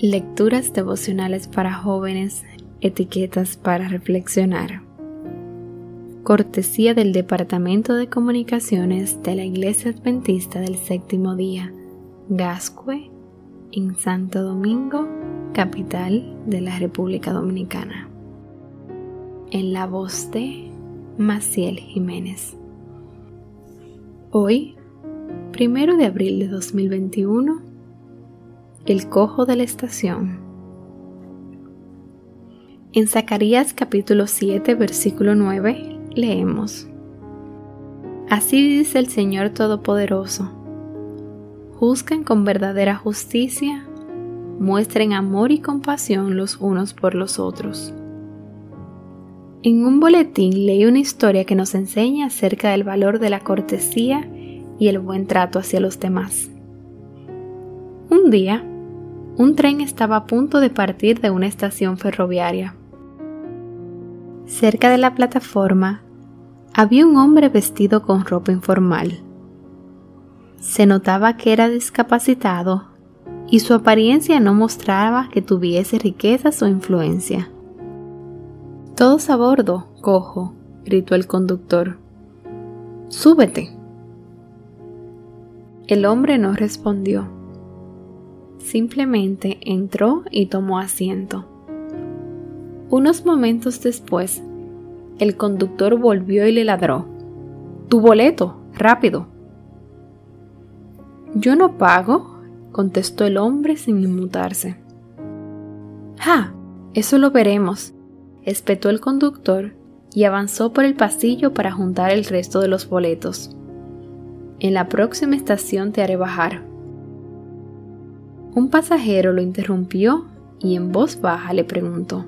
Lecturas devocionales para jóvenes, etiquetas para reflexionar. Cortesía del Departamento de Comunicaciones de la Iglesia Adventista del Séptimo Día, Gascue, en Santo Domingo, capital de la República Dominicana. En la voz de Maciel Jiménez. Hoy, primero de abril de 2021, el cojo de la estación. En Zacarías capítulo 7 versículo 9 leemos, Así dice el Señor Todopoderoso, juzguen con verdadera justicia, muestren amor y compasión los unos por los otros. En un boletín leí una historia que nos enseña acerca del valor de la cortesía y el buen trato hacia los demás. Un día, un tren estaba a punto de partir de una estación ferroviaria. Cerca de la plataforma había un hombre vestido con ropa informal. Se notaba que era discapacitado y su apariencia no mostraba que tuviese riquezas o influencia. Todos a bordo, cojo, gritó el conductor. Súbete. El hombre no respondió. Simplemente entró y tomó asiento. Unos momentos después, el conductor volvió y le ladró. Tu boleto, rápido. Yo no pago, contestó el hombre sin inmutarse. ¡Ja! Eso lo veremos, espetó el conductor y avanzó por el pasillo para juntar el resto de los boletos. En la próxima estación te haré bajar. Un pasajero lo interrumpió y en voz baja le preguntó,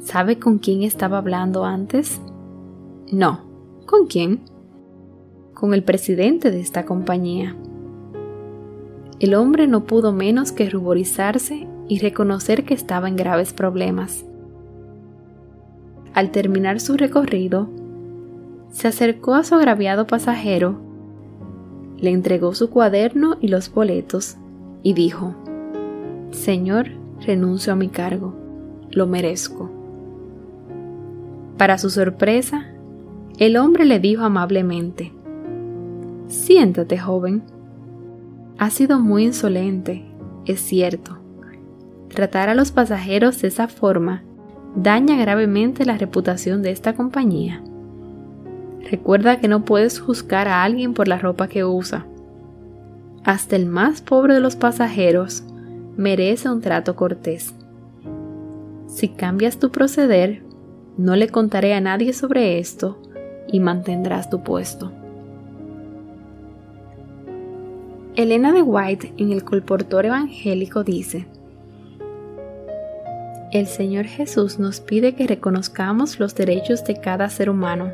¿Sabe con quién estaba hablando antes? No. ¿Con quién? Con el presidente de esta compañía. El hombre no pudo menos que ruborizarse y reconocer que estaba en graves problemas. Al terminar su recorrido, se acercó a su agraviado pasajero, le entregó su cuaderno y los boletos y dijo, Señor, renuncio a mi cargo, lo merezco. Para su sorpresa, el hombre le dijo amablemente, Siéntate, joven. Ha sido muy insolente, es cierto. Tratar a los pasajeros de esa forma daña gravemente la reputación de esta compañía. Recuerda que no puedes juzgar a alguien por la ropa que usa hasta el más pobre de los pasajeros merece un trato cortés. Si cambias tu proceder, no le contaré a nadie sobre esto y mantendrás tu puesto. Elena de White en el colportor evangélico dice, El Señor Jesús nos pide que reconozcamos los derechos de cada ser humano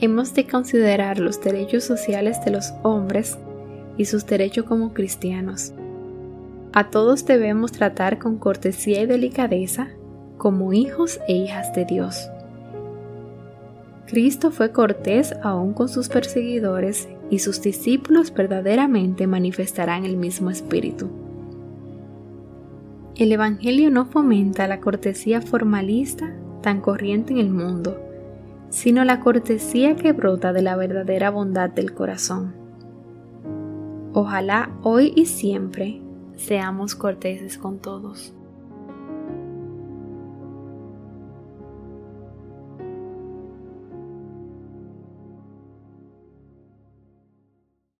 hemos de considerar los derechos sociales de los hombres y sus derechos como cristianos. A todos debemos tratar con cortesía y delicadeza como hijos e hijas de Dios. Cristo fue cortés aún con sus perseguidores y sus discípulos verdaderamente manifestarán el mismo espíritu. El Evangelio no fomenta la cortesía formalista tan corriente en el mundo, sino la cortesía que brota de la verdadera bondad del corazón. Ojalá hoy y siempre seamos corteses con todos.